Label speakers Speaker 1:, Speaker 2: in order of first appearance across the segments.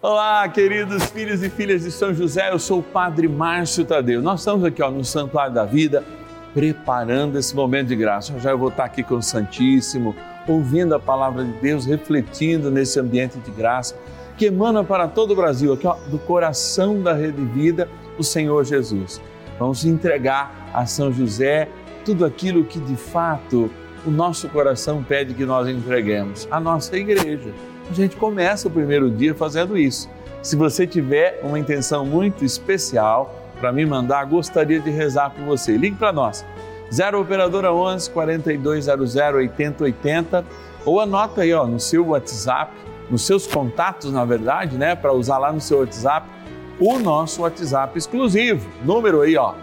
Speaker 1: Olá, queridos filhos e filhas de São José, eu sou o Padre Márcio Tadeu. Nós estamos aqui ó, no Santuário da Vida, preparando esse momento de graça. Já eu vou estar aqui com o Santíssimo, ouvindo a palavra de Deus, refletindo nesse ambiente de graça que emana para todo o Brasil, aqui ó, do coração da Rede Vida, o Senhor Jesus. Vamos entregar a São José tudo aquilo que de fato o nosso coração pede que nós entreguemos, a nossa igreja a gente começa o primeiro dia fazendo isso. Se você tiver uma intenção muito especial para me mandar, gostaria de rezar por você. Ligue para nós. 0 operadora 11 4200 8080 ou anota aí ó, no seu WhatsApp, nos seus contatos, na verdade, né, para usar lá no seu WhatsApp, o nosso WhatsApp exclusivo. Número aí, ó,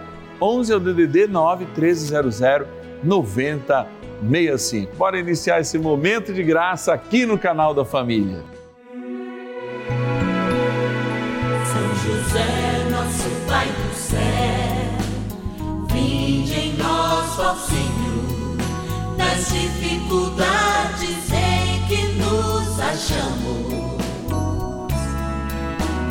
Speaker 1: 11 é o DDD 9 1300 90 65. Bora iniciar esse momento de graça aqui no canal da família.
Speaker 2: São José, nosso Pai do céu, vinde em nós, ó Senhor, nas dificuldades em que nos achamos.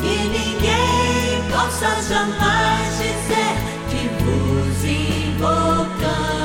Speaker 2: Que ninguém possa jamais dizer que vos invocamos.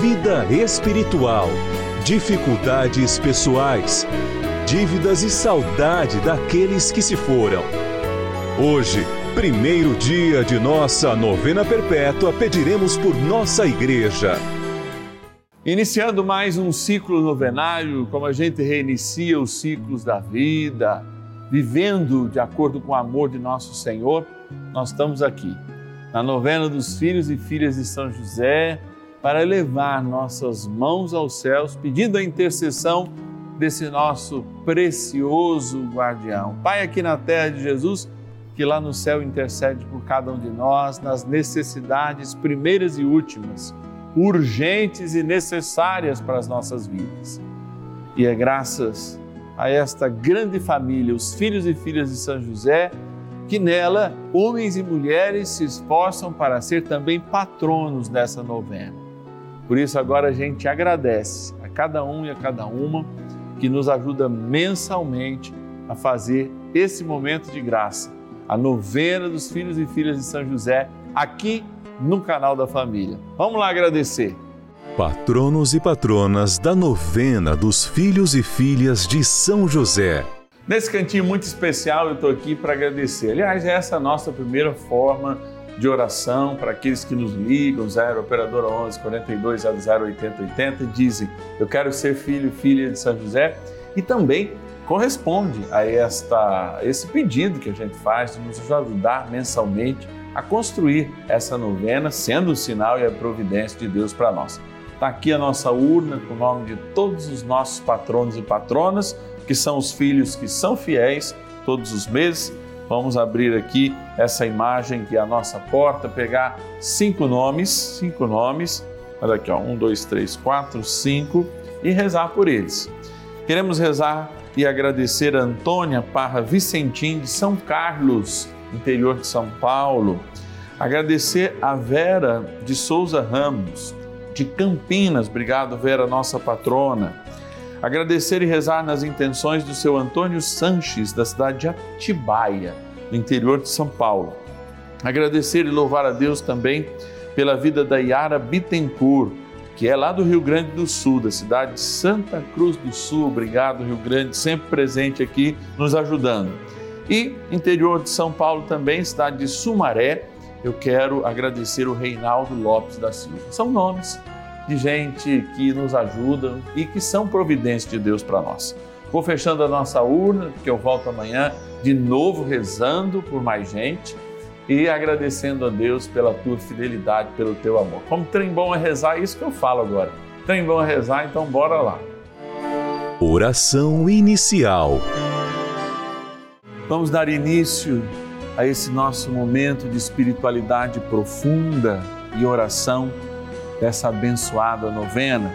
Speaker 3: vida espiritual, dificuldades pessoais dívidas e saudade daqueles que se foram. Hoje, primeiro dia de nossa novena perpétua, pediremos por nossa igreja.
Speaker 1: Iniciando mais um ciclo novenário, como a gente reinicia os ciclos da vida, vivendo de acordo com o amor de nosso Senhor, nós estamos aqui, na novena dos filhos e filhas de São José, para elevar nossas mãos aos céus, pedindo a intercessão desse nosso precioso guardião. Pai, aqui na terra de Jesus, que lá no céu intercede por cada um de nós nas necessidades primeiras e últimas, urgentes e necessárias para as nossas vidas. E é graças a esta grande família, os filhos e filhas de São José, que nela homens e mulheres se esforçam para ser também patronos dessa novena. Por isso agora a gente agradece a cada um e a cada uma que nos ajuda mensalmente a fazer esse momento de graça, a novena dos filhos e filhas de São José, aqui no canal da família. Vamos lá agradecer.
Speaker 3: Patronos e patronas da novena dos filhos e filhas de São José.
Speaker 1: Nesse cantinho muito especial, eu estou aqui para agradecer. Aliás, essa é a nossa primeira forma de oração para aqueles que nos ligam, 0 operadora 11 42 00 80 80 dizem: "Eu quero ser filho e filha de São José" e também corresponde a esta esse pedido que a gente faz de nos ajudar mensalmente a construir essa novena, sendo o sinal e a providência de Deus para nós. Está aqui a nossa urna com o nome de todos os nossos patronos e patronas, que são os filhos que são fiéis todos os meses Vamos abrir aqui essa imagem que é a nossa porta, pegar cinco nomes, cinco nomes, olha aqui, ó, um, dois, três, quatro, cinco, e rezar por eles. Queremos rezar e agradecer a Antônia Parra Vicentim de São Carlos, interior de São Paulo. Agradecer a Vera de Souza Ramos, de Campinas, obrigado Vera, nossa patrona agradecer e rezar nas intenções do seu Antônio Sanches, da cidade de Atibaia, no interior de São Paulo. Agradecer e louvar a Deus também pela vida da Yara Bittencourt, que é lá do Rio Grande do Sul, da cidade de Santa Cruz do Sul. Obrigado, Rio Grande, sempre presente aqui, nos ajudando. E interior de São Paulo também, cidade de Sumaré, eu quero agradecer o Reinaldo Lopes da Silva. São nomes de gente que nos ajudam e que são providência de Deus para nós. Vou fechando a nossa urna, porque eu volto amanhã de novo rezando por mais gente e agradecendo a Deus pela tua fidelidade, pelo teu amor. Como trem bom é rezar, é isso que eu falo agora. Trem bom é rezar, então bora lá.
Speaker 3: Oração inicial.
Speaker 1: Vamos dar início a esse nosso momento de espiritualidade profunda e oração dessa abençoada novena,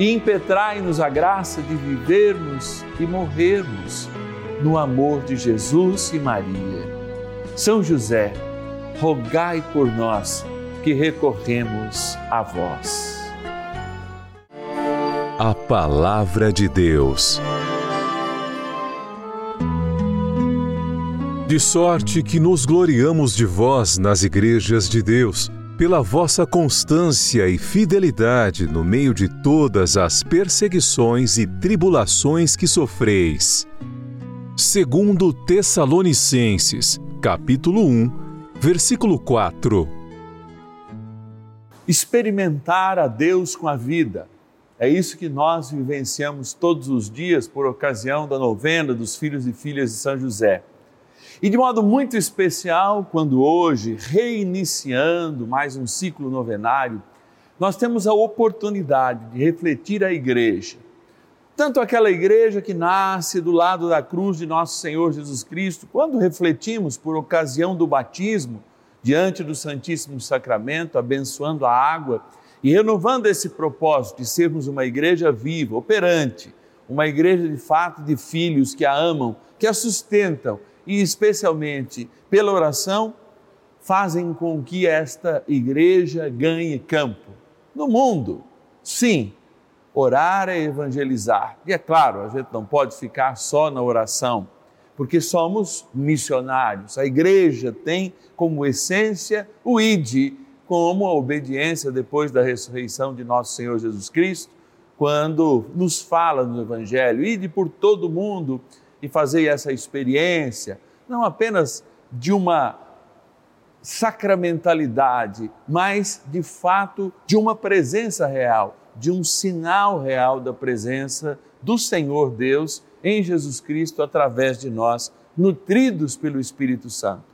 Speaker 1: e impetrai-nos a graça de vivermos e morrermos no amor de Jesus e Maria. São José, rogai por nós que recorremos a vós.
Speaker 3: A Palavra de Deus. De sorte que nos gloriamos de vós nas igrejas de Deus pela vossa constância e fidelidade no meio de todas as perseguições e tribulações que sofreis. Segundo Tessalonicenses, capítulo 1, versículo 4.
Speaker 1: Experimentar a Deus com a vida. É isso que nós vivenciamos todos os dias por ocasião da novena dos filhos e filhas de São José. E de modo muito especial, quando hoje, reiniciando mais um ciclo novenário, nós temos a oportunidade de refletir a igreja. Tanto aquela igreja que nasce do lado da cruz de nosso Senhor Jesus Cristo, quando refletimos por ocasião do batismo, diante do Santíssimo Sacramento, abençoando a água e renovando esse propósito de sermos uma igreja viva, operante, uma igreja de fato de filhos que a amam, que a sustentam e especialmente pela oração, fazem com que esta igreja ganhe campo. No mundo, sim, orar é evangelizar. E é claro, a gente não pode ficar só na oração, porque somos missionários. A igreja tem como essência o ID, como a obediência depois da ressurreição de nosso Senhor Jesus Cristo, quando nos fala no Evangelho, ide por todo mundo e fazer essa experiência, não apenas de uma sacramentalidade, mas de fato de uma presença real, de um sinal real da presença do Senhor Deus em Jesus Cristo através de nós, nutridos pelo Espírito Santo.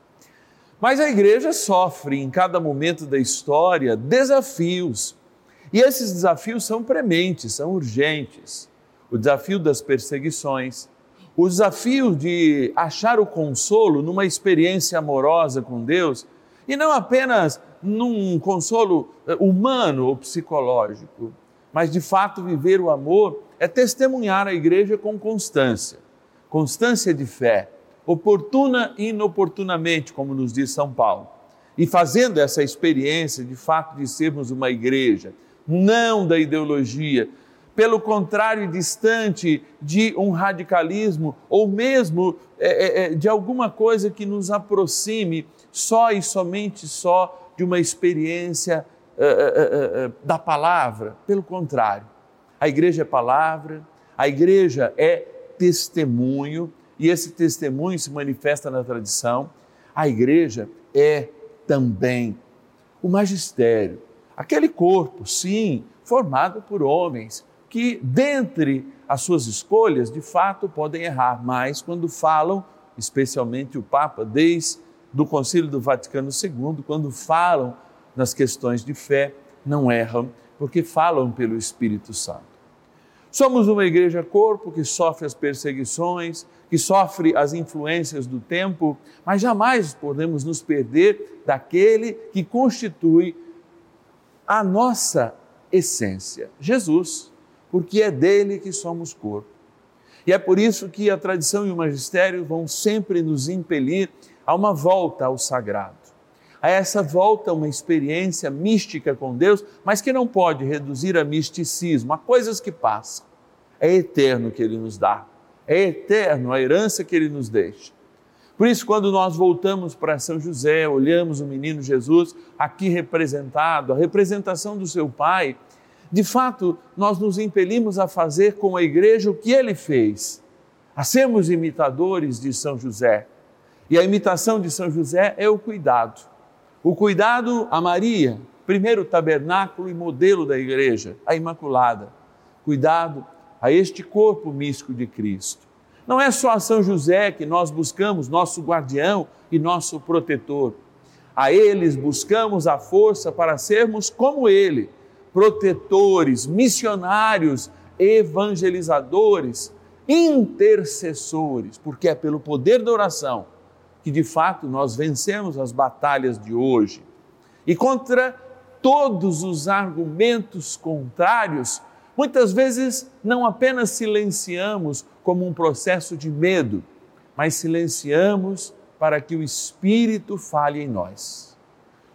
Speaker 1: Mas a igreja sofre em cada momento da história desafios. E esses desafios são prementes, são urgentes. O desafio das perseguições, o desafio de achar o consolo numa experiência amorosa com Deus e não apenas num consolo eh, humano ou psicológico, mas de fato viver o amor é testemunhar a igreja com constância, constância de fé, oportuna e inoportunamente, como nos diz São Paulo. E fazendo essa experiência de fato de sermos uma igreja, não da ideologia, pelo contrário, distante de um radicalismo ou mesmo é, é, de alguma coisa que nos aproxime só e somente só de uma experiência é, é, é, é da palavra. Pelo contrário, a igreja é palavra, a igreja é testemunho e esse testemunho se manifesta na tradição. A igreja é também o magistério, aquele corpo, sim, formado por homens que, dentre as suas escolhas, de fato podem errar, mas quando falam, especialmente o Papa, desde do Concílio do Vaticano II, quando falam nas questões de fé, não erram, porque falam pelo Espírito Santo. Somos uma igreja corpo que sofre as perseguições, que sofre as influências do tempo, mas jamais podemos nos perder daquele que constitui a nossa essência, Jesus, porque é dele que somos corpo. E é por isso que a tradição e o magistério vão sempre nos impelir a uma volta ao sagrado. A essa volta, uma experiência mística com Deus, mas que não pode reduzir a misticismo, a coisas que passam. É eterno que Ele nos dá, é eterno a herança que Ele nos deixa. Por isso, quando nós voltamos para São José, olhamos o menino Jesus aqui representado, a representação do seu pai, de fato, nós nos impelimos a fazer com a igreja o que ele fez, a sermos imitadores de São José. E a imitação de São José é o cuidado. O cuidado a Maria, primeiro tabernáculo e modelo da igreja, a Imaculada. Cuidado a este corpo místico de Cristo. Não é só a São José que nós buscamos, nosso guardião e nosso protetor. A eles buscamos a força para sermos como ele protetores, missionários, evangelizadores, intercessores, porque é pelo poder da oração que de fato nós vencemos as batalhas de hoje. E contra todos os argumentos contrários, muitas vezes não apenas silenciamos como um processo de medo, mas silenciamos para que o Espírito fale em nós.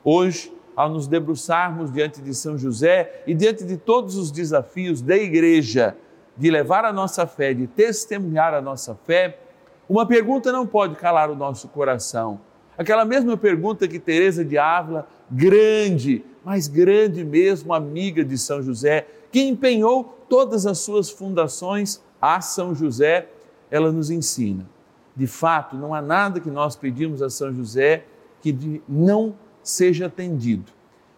Speaker 1: Hoje, ao nos debruçarmos diante de São José e diante de todos os desafios da igreja, de levar a nossa fé, de testemunhar a nossa fé, uma pergunta não pode calar o nosso coração. Aquela mesma pergunta que Teresa de Ávila, grande, mas grande mesmo amiga de São José, que empenhou todas as suas fundações a São José, ela nos ensina. De fato, não há nada que nós pedimos a São José que não seja atendido.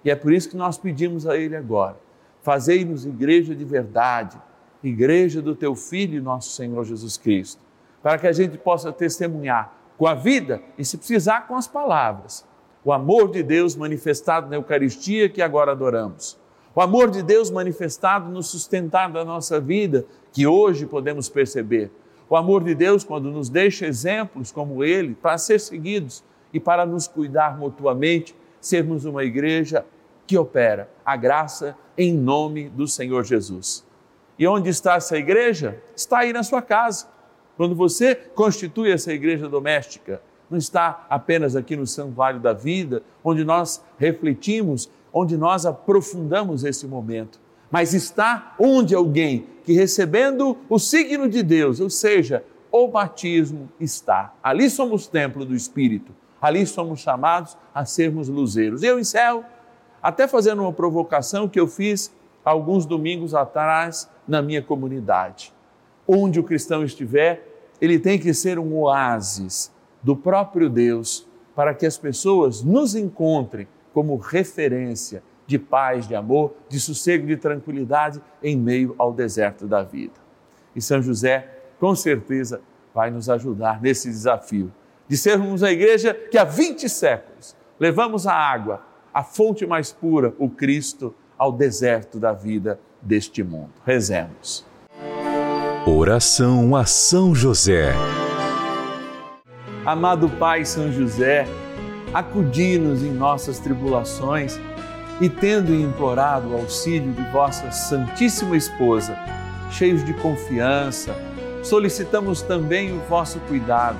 Speaker 1: E é por isso que nós pedimos a Ele agora: fazei-nos igreja de verdade, igreja do Teu Filho, nosso Senhor Jesus Cristo, para que a gente possa testemunhar com a vida e, se precisar, com as palavras, o amor de Deus manifestado na Eucaristia que agora adoramos. O amor de Deus manifestado no sustentar da nossa vida, que hoje podemos perceber. O amor de Deus quando nos deixa exemplos como ele para ser seguidos e para nos cuidar mutuamente, sermos uma igreja que opera a graça em nome do Senhor Jesus. E onde está essa igreja? Está aí na sua casa. Quando você constitui essa igreja doméstica, não está apenas aqui no Santuário da Vida, onde nós refletimos, onde nós aprofundamos esse momento, mas está onde alguém que recebendo o signo de Deus, ou seja, o batismo, está. Ali somos templo do Espírito ali somos chamados a sermos luzeiros. Eu encerro até fazendo uma provocação que eu fiz alguns domingos atrás na minha comunidade. Onde o cristão estiver, ele tem que ser um oásis do próprio Deus para que as pessoas nos encontrem como referência de paz, de amor, de sossego, de tranquilidade em meio ao deserto da vida. E São José, com certeza, vai nos ajudar nesse desafio de sermos a igreja que há 20 séculos levamos a água, a fonte mais pura, o Cristo, ao deserto da vida deste mundo. Rezemos.
Speaker 3: Oração a São José.
Speaker 1: Amado Pai São José, acudi-nos em nossas tribulações e tendo implorado o auxílio de vossa Santíssima Esposa, cheios de confiança, solicitamos também o vosso cuidado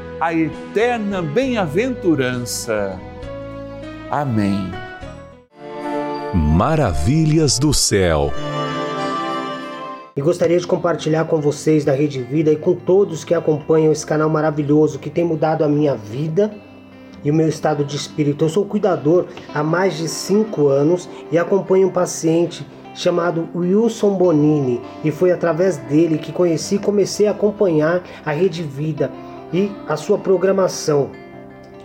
Speaker 1: a eterna bem-aventurança. Amém.
Speaker 3: Maravilhas do céu.
Speaker 4: E gostaria de compartilhar com vocês da Rede Vida e com todos que acompanham esse canal maravilhoso que tem mudado a minha vida e o meu estado de espírito. Eu sou cuidador há mais de cinco anos e acompanho um paciente chamado Wilson Bonini e foi através dele que conheci e comecei a acompanhar a Rede Vida e a sua programação.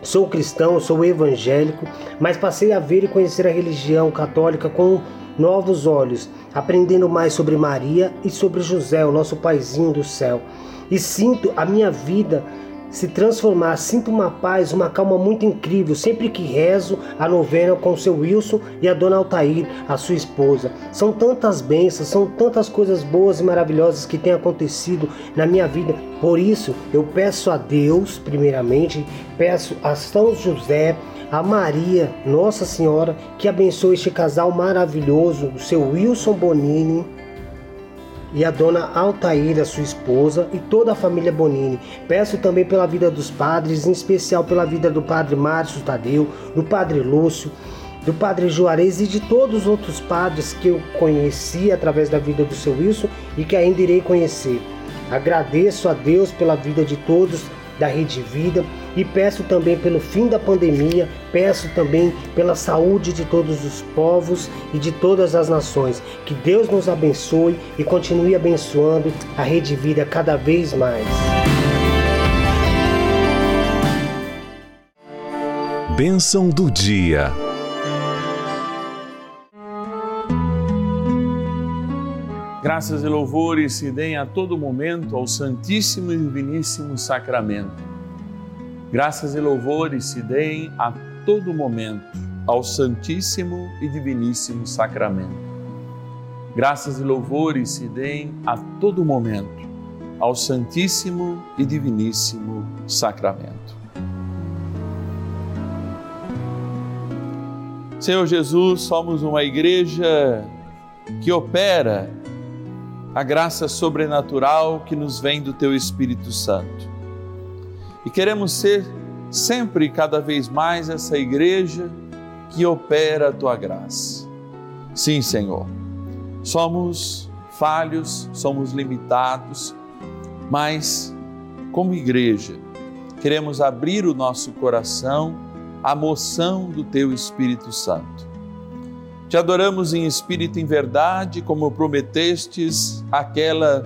Speaker 4: Sou cristão, sou evangélico, mas passei a ver e conhecer a religião católica com novos olhos, aprendendo mais sobre Maria e sobre José, o nosso paizinho do céu. E sinto a minha vida se transformar. Sinto uma paz, uma calma muito incrível sempre que rezo a novena com o seu Wilson e a dona Altair, a sua esposa. São tantas bênçãos, são tantas coisas boas e maravilhosas que têm acontecido na minha vida. Por isso, eu peço a Deus, primeiramente, peço a São José, a Maria, Nossa Senhora, que abençoe este casal maravilhoso, o seu Wilson Bonini e a dona Altaíra, sua esposa, e toda a família Bonini. Peço também pela vida dos padres, em especial pela vida do padre Márcio Tadeu, do padre Lúcio, do padre Juarez e de todos os outros padres que eu conheci através da vida do seu Wilson e que ainda irei conhecer. Agradeço a Deus pela vida de todos da Rede Vida e peço também pelo fim da pandemia, peço também pela saúde de todos os povos e de todas as nações. Que Deus nos abençoe e continue abençoando a Rede Vida cada vez mais.
Speaker 3: Bênção do dia.
Speaker 1: Graças e louvores se deem a todo momento ao Santíssimo e Diviníssimo Sacramento. Graças e louvores se deem a todo momento ao Santíssimo e Diviníssimo Sacramento. Graças e louvores se deem a todo momento ao Santíssimo e Diviníssimo Sacramento. Senhor Jesus, somos uma igreja que opera a graça sobrenatural que nos vem do Teu Espírito Santo. E queremos ser sempre cada vez mais essa igreja que opera a Tua graça. Sim, Senhor, somos falhos, somos limitados, mas como igreja, queremos abrir o nosso coração à moção do Teu Espírito Santo te adoramos em espírito e em verdade, como prometestes àquela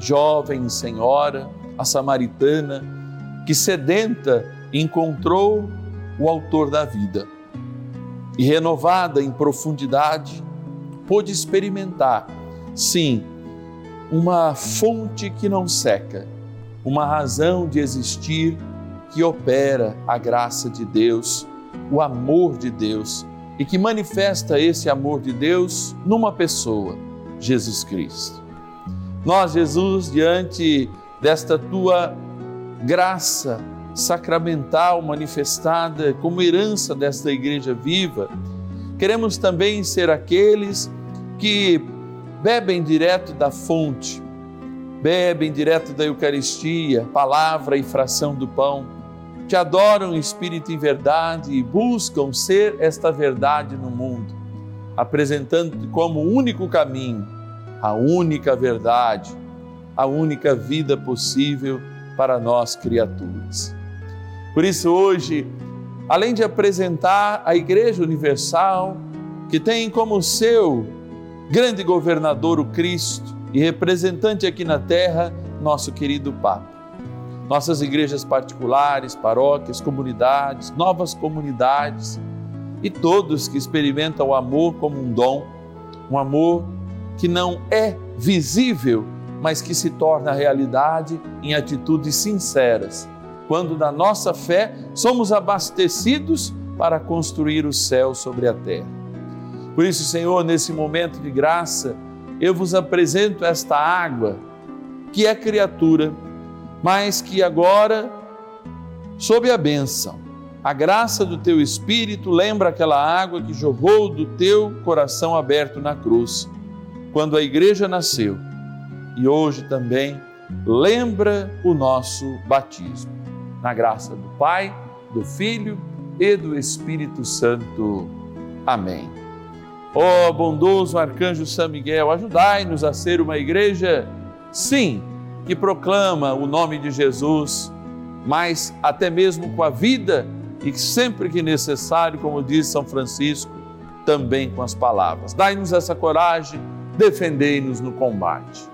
Speaker 1: jovem senhora, a samaritana, que sedenta encontrou o Autor da vida e, renovada em profundidade, pôde experimentar, sim, uma fonte que não seca, uma razão de existir que opera a graça de Deus, o amor de Deus e que manifesta esse amor de Deus numa pessoa, Jesus Cristo. Nós, Jesus, diante desta tua graça sacramental manifestada como herança desta igreja viva, queremos também ser aqueles que bebem direto da fonte, bebem direto da Eucaristia, palavra e fração do pão, te adoram espírito e verdade e buscam ser esta verdade no mundo, apresentando-te como único caminho, a única verdade, a única vida possível para nós criaturas. Por isso, hoje, além de apresentar a Igreja Universal, que tem como seu grande governador o Cristo e representante aqui na terra, nosso querido Papa. Nossas igrejas particulares, paróquias, comunidades, novas comunidades e todos que experimentam o amor como um dom, um amor que não é visível, mas que se torna realidade em atitudes sinceras, quando da nossa fé somos abastecidos para construir o céu sobre a terra. Por isso, Senhor, nesse momento de graça, eu vos apresento esta água, que é criatura, mas que agora, sob a bênção, a graça do teu Espírito lembra aquela água que jorrou do teu coração aberto na cruz, quando a igreja nasceu, e hoje também lembra o nosso batismo. Na graça do Pai, do Filho e do Espírito Santo. Amém. Ó oh, bondoso arcanjo São Miguel, ajudai-nos a ser uma igreja, sim, que proclama o nome de Jesus, mas até mesmo com a vida e sempre que necessário, como diz São Francisco, também com as palavras. Dai-nos essa coragem, defendei-nos no combate.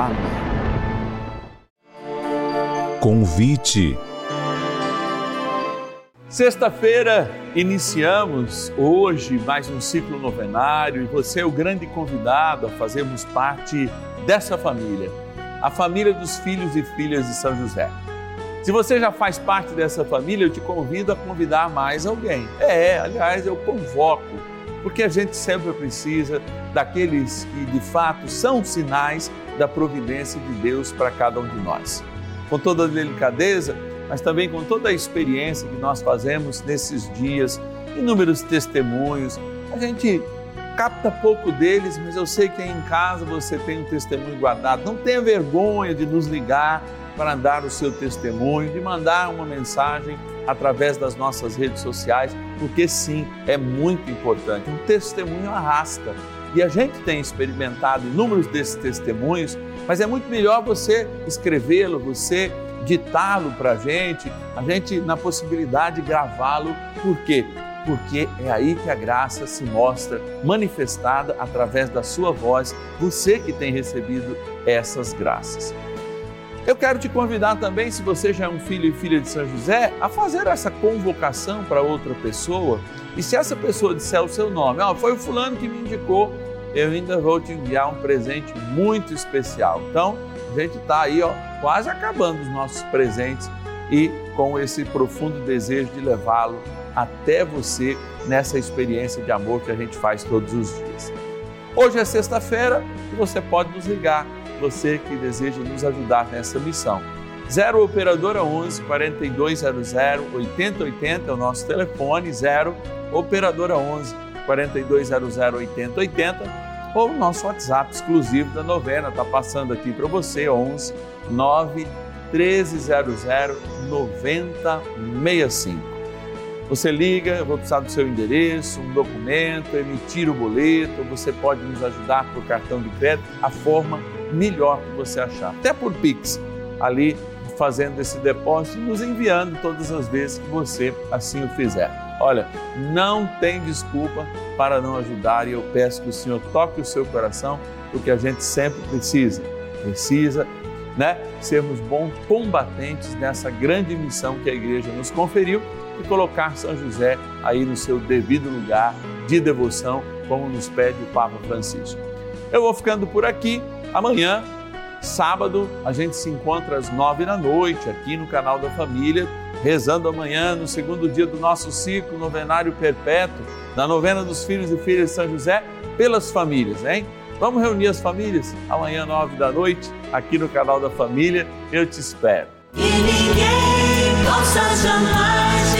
Speaker 1: Amém.
Speaker 3: Convite.
Speaker 1: Sexta-feira iniciamos hoje mais um ciclo novenário e você é o grande convidado a fazermos parte dessa família, a família dos filhos e filhas de São José. Se você já faz parte dessa família, eu te convido a convidar mais alguém. É, aliás, eu convoco, porque a gente sempre precisa daqueles que de fato são sinais da providência de Deus para cada um de nós. Com toda a delicadeza, mas também com toda a experiência que nós fazemos nesses dias, inúmeros testemunhos. A gente capta pouco deles, mas eu sei que aí em casa você tem um testemunho guardado. Não tenha vergonha de nos ligar para dar o seu testemunho, de mandar uma mensagem através das nossas redes sociais, porque sim, é muito importante. Um testemunho arrasta. E a gente tem experimentado inúmeros desses testemunhos, mas é muito melhor você escrevê-lo, você ditá-lo para a gente, a gente na possibilidade de gravá-lo. Por quê? Porque é aí que a graça se mostra manifestada através da sua voz, você que tem recebido essas graças. Eu quero te convidar também, se você já é um filho e filha de São José, a fazer essa convocação para outra pessoa. E se essa pessoa disser o seu nome, oh, foi o fulano que me indicou, eu ainda vou te enviar um presente muito especial. Então, a gente está aí, ó, quase acabando os nossos presentes e com esse profundo desejo de levá-lo até você nessa experiência de amor que a gente faz todos os dias. Hoje é sexta-feira e você pode nos ligar, você que deseja nos ajudar nessa missão. 0 Operadora 11 4200 8080 é o nosso telefone, 0 Operadora 11 4200 8080 ou o nosso WhatsApp exclusivo da novena, está passando aqui para você, 11 9 1300 9065. Você liga, eu vou precisar do seu endereço, um documento, emitir o boleto, você pode nos ajudar por cartão de crédito, a forma melhor que você achar, até por Pix, ali fazendo esse depósito e nos enviando todas as vezes que você assim o fizer. Olha, não tem desculpa para não ajudar e eu peço que o Senhor toque o seu coração, porque a gente sempre precisa, precisa, né, sermos bons combatentes nessa grande missão que a igreja nos conferiu e colocar São José aí no seu devido lugar de devoção, como nos pede o Papa Francisco. Eu vou ficando por aqui. Amanhã, sábado, a gente se encontra às nove da noite aqui no canal da Família, rezando amanhã no segundo dia do nosso ciclo novenário perpétuo, na novena dos filhos e filhas de São José, pelas famílias, hein? Vamos reunir as famílias amanhã, nove da noite, aqui no canal da Família. Eu te espero.
Speaker 2: Ninguém possa jamais